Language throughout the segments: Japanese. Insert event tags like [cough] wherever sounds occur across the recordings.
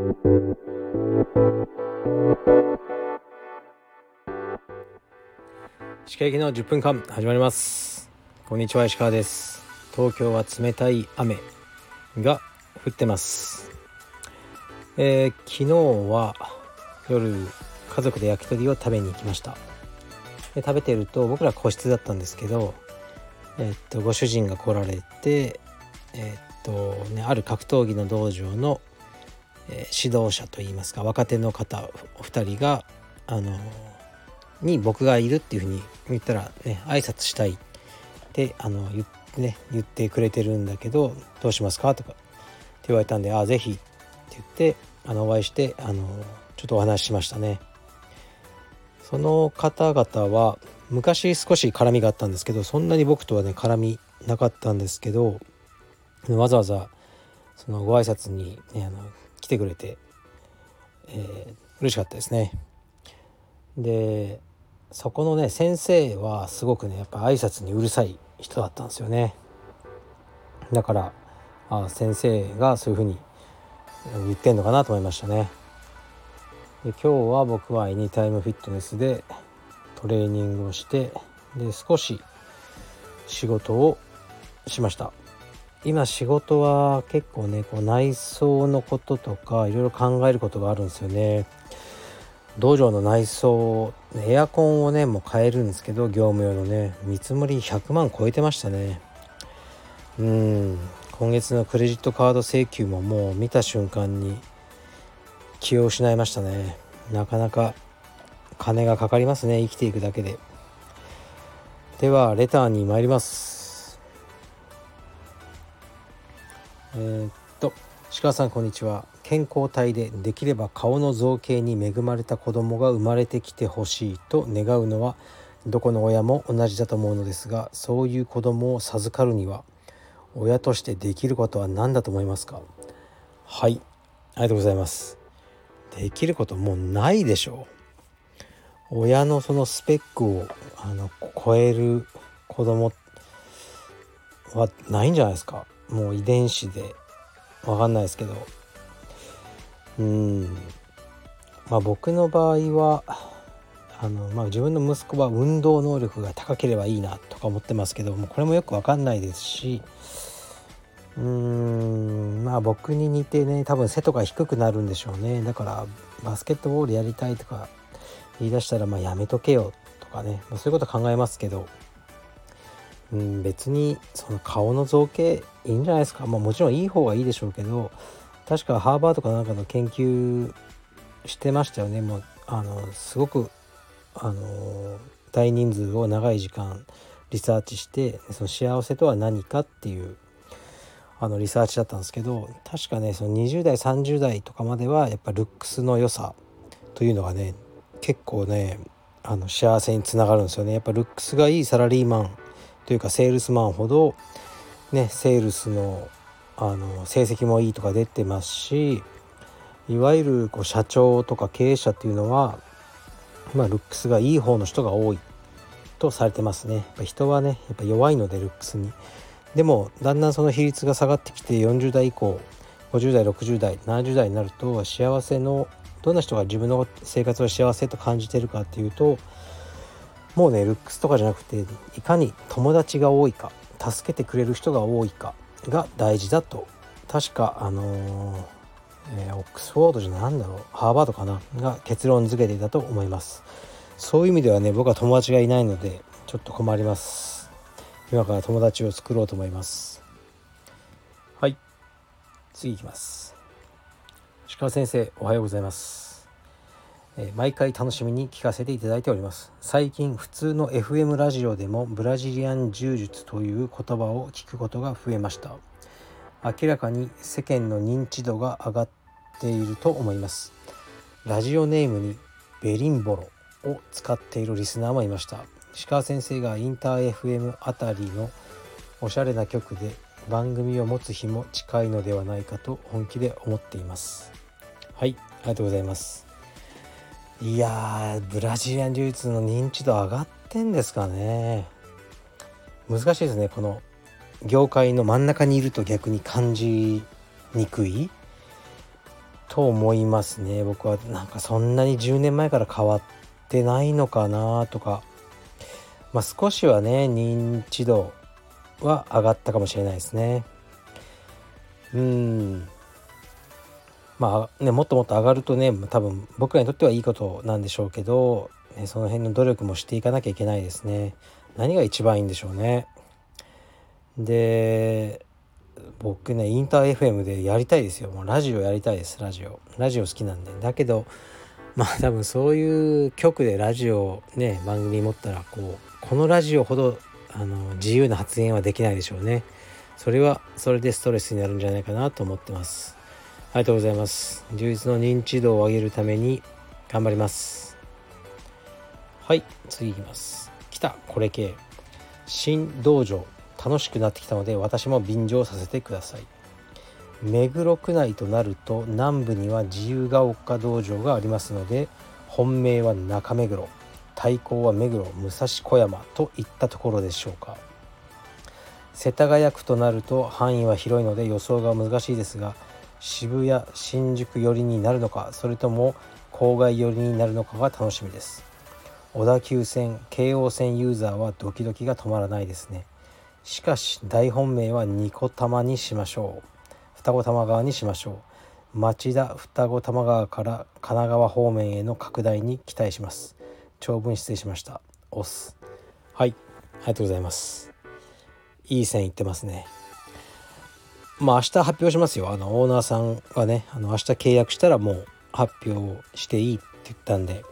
歯科行きの10分間始まります。こんにちは石川です。東京は冷たい雨が降ってます。えー、昨日は夜家族で焼き鳥を食べに行きました。で食べてると僕ら個室だったんですけどえ、っとご主人が来られてえ、っとねある格闘技の道場の、え指導者といいますか若手の方お二人があのに僕がいるっていうふうに言ったらね挨拶したい。ってあの言ってね言ってくれてるんだけどどうしますか？とかって言われたんで「ああぜひ」って言ってあのお会いしてあのちょっとお話ししましたね。その方々は昔少し絡みがあったんですけどそんなに僕とはね絡みなかったんですけどわざわざそのご挨拶に、ね、あのてくれて、えー、嬉しかったですね。でそこのね先生はすごくねやっぱ挨拶にうるさい人だったんですよね。だからあ先生がそういうふうに言ってんのかなと思いましたね。で今日は僕はエニタイムフィットネスでトレーニングをしてで少し仕事をしました今仕事は結構ねこう内装のこととかいろいろ考えることがあるんですよね。道場の内装エアコンをねもう変えるんですけど業務用のね見積もり100万超えてましたね。うん。今月のクレジットカード請求ももう見た瞬間に気を失いましたね。なかなか金がかかりますね生きていくだけで。ではレターに参ります。えー、っと鹿さんこんにちは。健康体でできれば顔の造形に恵まれた子供が生まれてきてほしいと願うのはどこの親も同じだと思うのですがそういう子供を授かるには親としてできることは何だと思いますか？はい。ありがとうございます。できることもうないでしょう。親のそのスペックをあの超える子供はないんじゃないですか？もう遺伝子で分かんないですけど。うん。まあ僕の場合はあの、まあ、自分の息子は運動能力が高ければいいなとか思ってますけどもこれもよく分かんないですしうーん。まあ僕に似てね多分背とか低くなるんでしょうね。だからバスケットボールやりたいとか言い出したらまあやめとけよとかね、そういうこと考えますけど。うん、別にその顔の造形いいんじゃないですか、まあ、もちろんいい方がいいでしょうけど確かハーバードかなんかの研究してましたよね。もうあのすごくあの大人数を長い時間リサーチしてその幸せとは何かっていうあのリサーチだったんですけど確かねその20代30代とかまではやっぱルックスの良さというのがね結構ねあの幸せにつながるんですよね。やっぱルックスがいいサラリーマンというかセールスマンほどねセールスのあの成績もいいとか出てますしいわゆるこう社長とか経営者っていうのは、まあ、ルックスがいい方の人が多いとされてますね。やっぱ人はねやっぱ弱いのでルックスに。でもだんだんその比率が下がってきて40代以降50代60代70代になると幸せのどんな人が自分の生活を幸せと感じてるかっていうともうねルックスとかじゃなくていかに友達が多いか助けてくれる人が多いかが大事だと。確かあのー、えー、オックスフォードじゃなんだろうハーバードかなが結論付けていたと思います。そういう意味ではね僕は友達がいないのでちょっと困ります。今から友達を作ろうと思います。はい。次いきます。鹿先生おはようございます。毎回楽しみに聞かせていただいております。最近普通の FM ラジオでもブラジリアン柔術という言葉を聞くことが増えました。明らかに世間の認知度が上がっていると思います。ラジオネームにベリンボロを使っているリスナーもいました。石川先生がインター FM あたりのおしゃれな曲で番組を持つ日も近いのではないかと本気で思っています。はいありがとうございます。いやブラジリアン柔術の認知度上がってんですかね。難しいですねこの業界の真ん中にいると逆に感じにくい。と思いますね。僕はなんかそんなに10年前から変わってないのかなとか。まあ少しはね認知度は上がったかもしれないですね。うん。まあねもっともっと上がるとね多分僕らにとってはいいことなんでしょうけど、ね、その辺の努力もしていかなきゃいけないですね。何が一番いいんでしょうね。で僕ねインター FM でやりたいですよ。もうラジオやりたいですラジオ。ラジオ好きなんで。だけどまあ多分そういう局でラジオね番組持ったらこうこのラジオほどあの自由な発言はできないでしょうね。それはそれでストレスになるんじゃないかなと思ってます。ありがとうございます。充実の認知度を上げるために頑張ります。はい次いきます。来たこれ系。新道場楽しくなってきたので私も便乗させてください。目黒区内となると南部には自由が丘道場がありますので本命は中目黒。対抗は目黒武蔵小山といったところでしょうか。世田谷区となると範囲は広いので予想が難しいですが渋谷新宿寄りになるのかそれとも郊外寄りになるのかが楽しみです。小田急線京王線ユーザーはドキドキが止まらないですね。しかし大本命は二子玉にしましょう。双子玉川にしましょう。町田双子玉川から神奈川方面への拡大に期待します。長文失礼しました。オスはい。ありがとうございます。いい線いってますね。まあ明日発表しますよ。あのオーナーさんはねあの明日契約したらもう発表していいって言ったんで。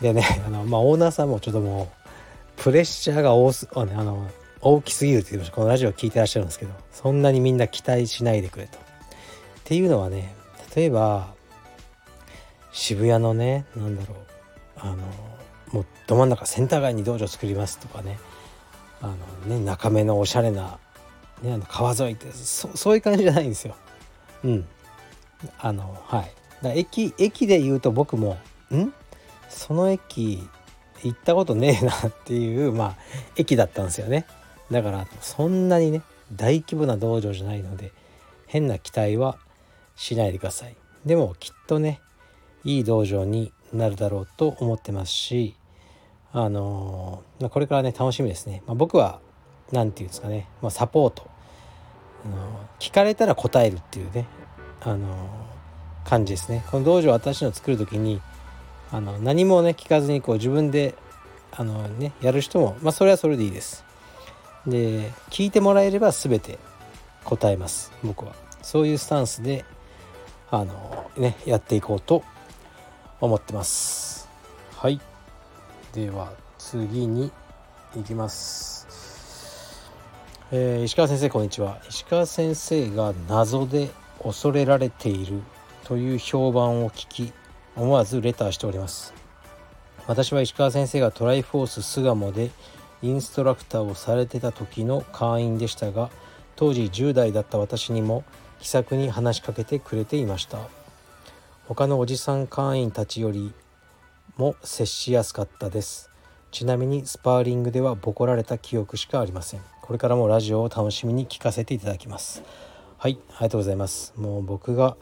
でね [laughs] あのまあオーナーさんもちょっともうプレッシャーが多すあの大きすぎるって言ってましたこのラジオ聞いてらっしゃるんですけどそんなにみんな期待しないでくれと。っていうのはね例えば渋谷のね何だろうあのもうど真ん中センター街に道場作りますとかね。あのね中目のおしゃれな、ね、あの川沿いってそそういう感じじゃないんですよ。うん。あのはい。だ駅駅で言うと僕もん？その駅行ったことねえなっていうまあ駅だったんですよね。だからそんなにね大規模な道場じゃないので変な期待はしないでください。でもきっとねいい道場になるだろうと思ってますしあのー、これからね楽しみですね、まあ、僕は何て言うんですかね、まあ、サポート、あの、聞かれたら答えるっていうね。あの、感じですね。この道場私の作る時にあの何もね聞かずにこう自分であのねやる人もまあそれはそれでいいです。で聞いてもらえれば全て答えます。僕は。そういうスタンスであのねやっていこうと思ってます。はい。では次に行きます。えー、石川先生こんにちは。石川先生が謎で恐れられているという評判を聞き思わずレターしております。私は石川先生がトライフォース巣鴨でインストラクターをされてた時の会員でしたが当時10代だった私にも気さくに話しかけてくれていました。他のおじさん会員たちよりも接しやすかったです。ちなみにスパーリングではボコられた記憶しかありません。これからもラジオを楽しみに聞かせていただきます。はいありがとうございます。もう僕が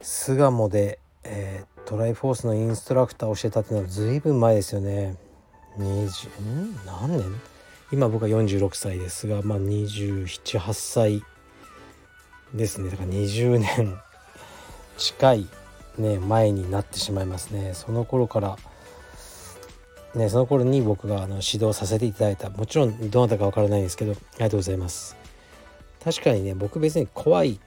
巣鴨で、えー、トライフォースのインストラクターをしてたっていうのは随分前ですよね。20ん何年？今僕は46歳ですがまあ278歳ですね。だから20年近いね前になってしまいますね。その頃からねその頃に僕があの指導させていただいた。もちろんどなたかわからないですけどありがとうございます。確かにね僕別に怖い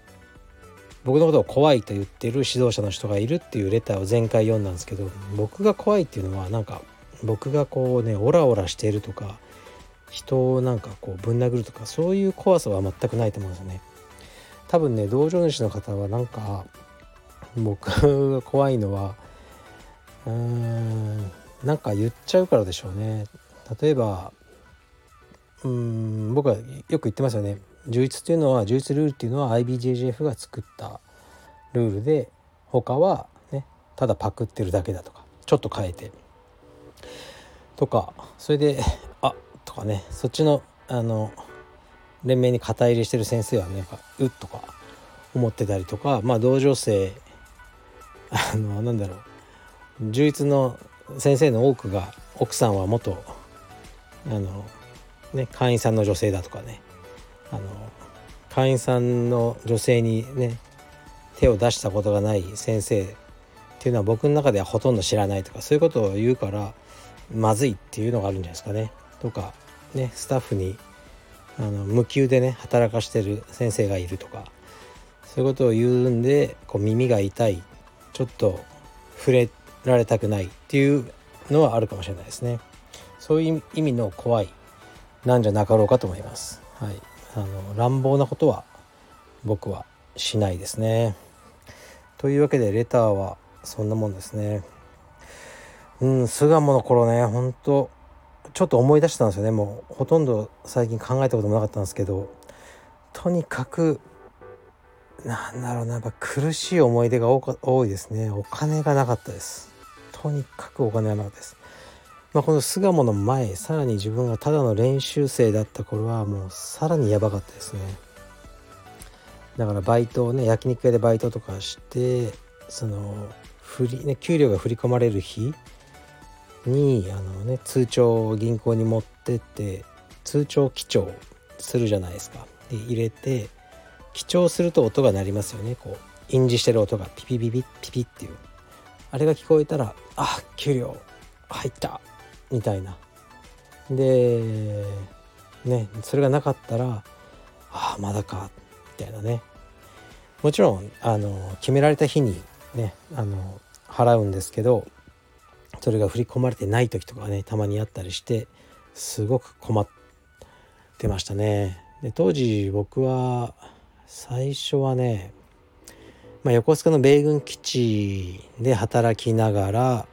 僕のことを怖いと言ってる指導者の人がいるっていうレターを前回読んだんですけど僕が怖いっていうのはなんか僕がこうねオラオラしているとか人をなんかこうぶん殴るとかそういう怖さは全くないと思うんですよね。多分ね道場主の方はなんか僕が怖いのはうーんなんか言っちゃうからでしょうね。例えばうん僕はよく言ってますよね。充実っていうのは充実ルールっていうのは IBJJF が作ったルールで他はねただパクってるだけだとかちょっと変えて。とかそれであとかね。そっちのあの連盟に肩入れしてる先生はねやっぱうっとか思ってたりとかまあ同情生あのなんだろう。充実の先生の多くが奥さんは元あのね会員さんの女性だとかねあの会員さんの女性にね手を出したことがない先生っていうのは僕の中ではほとんど知らないとかそういうことを言うからまずいっていうのがあるんじゃないですかね。とかねスタッフにあの無給でね働かしてる先生がいるとかそういうことを言うんでこう耳が痛いちょっと触れられたくないっていうのはあるかもしれないですね。そういう意味の怖いなんじゃなかろうかと思います。はい、あの乱暴なことは僕はしないですね。というわけでレターはそんなもんですね。うん巣鴨の頃ねほんとちょっと思い出したんですよねもうほとんど最近考えたこともなかったんですけどとにかくなんだろうなやっぱ苦しい思い出が多いですねお金がなかったですとにかくお金なかったです。まあ、この巣鴨の前さらに自分がただの練習生だった頃はもうさらにやばかったですね。だからバイトをね焼肉屋でバイトとかしてその振りね給料が振り込まれる日にあのね通帳を銀行に持ってって通帳記帳するじゃないですか。で入れて記帳すると音が鳴りますよね。こう印字してる音がピピピピピピっていう。あれが聞こえたらあ給料入った。みたいな。でねそれがなかったらああまだか。みたいなね。もちろんあの決められた日にねあの払うんですけどそれが振り込まれてない時とかねたまにあったりしてすごく困ってましたね。で当時僕は最初はね、まあ、横須賀の米軍基地で働きながら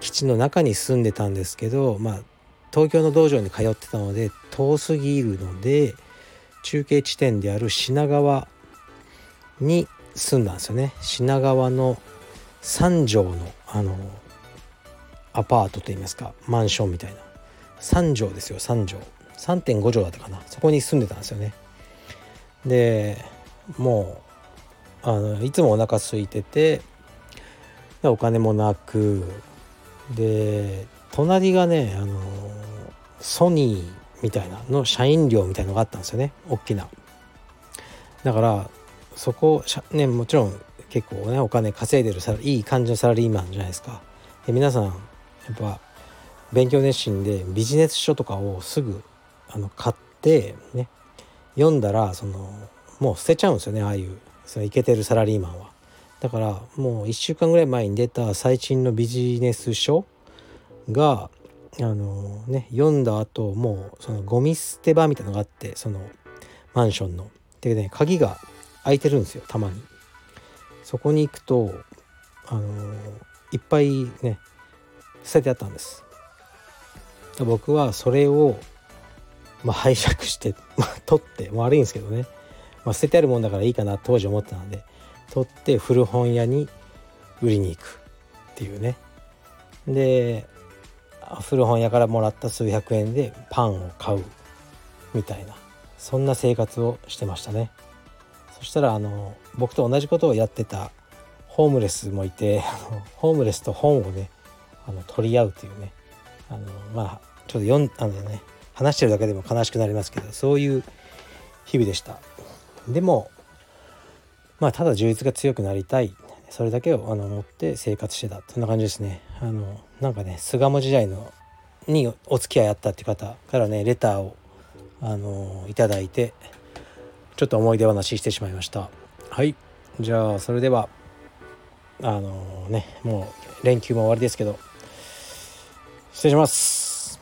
基地の中に住んでたんですけど、まあ、東京の道場に通ってたので遠すぎるので中継地点である品川に住んだんですよね。品川の3畳のあのアパートといいますかマンションみたいな。3畳ですよ3畳3.5畳だったかな。そこに住んでたんですよね。でもうあのいつもお腹空いててお金もなくで隣がねあのソニーみたいなの社員寮みたいのがあったんですよね大きな。だからそこねもちろん結構ねお金稼いでるさいい感じのサラリーマンじゃないですか。で皆さんやっぱ勉強熱心でビジネス書とかをすぐあの買ってね読んだらそのもう捨てちゃうんですよねああいうそのイケてるサラリーマンは。だからもう1週間ぐらい前に出た最新のビジネス書があのね読んだ後もうそのゴミ捨て場みたいなのがあってそのマンションの。でね鍵が開いてるんですよたまに。そこに行くとあのいっぱいね捨ててあったんです。僕はそれをまあ拝借して、まあ、取って悪いんですけどね、まあ、捨ててあるもんだからいいかな当時思ってたので取って古本屋に売りに行くっていうね。で古本屋からもらった数百円でパンを買うみたいなそんな生活をしてましたね。そしたらあの僕と同じことをやってたホームレスもいてホームレスと本をねあの取り合うというね。あのまあちょっと読んあのね。話してるだけでも悲しくなりますけどそういう日々でした。でもまあただ充実が強くなりたい。それだけをあの思って生活してた。そんな感じですね。あのなんかね巣鴨時代のにお付き合いあったって方からねレターをあのいただいてちょっと思い出話してしまいました。はい。じゃあそれではあのねもう連休も終わりですけど失礼します。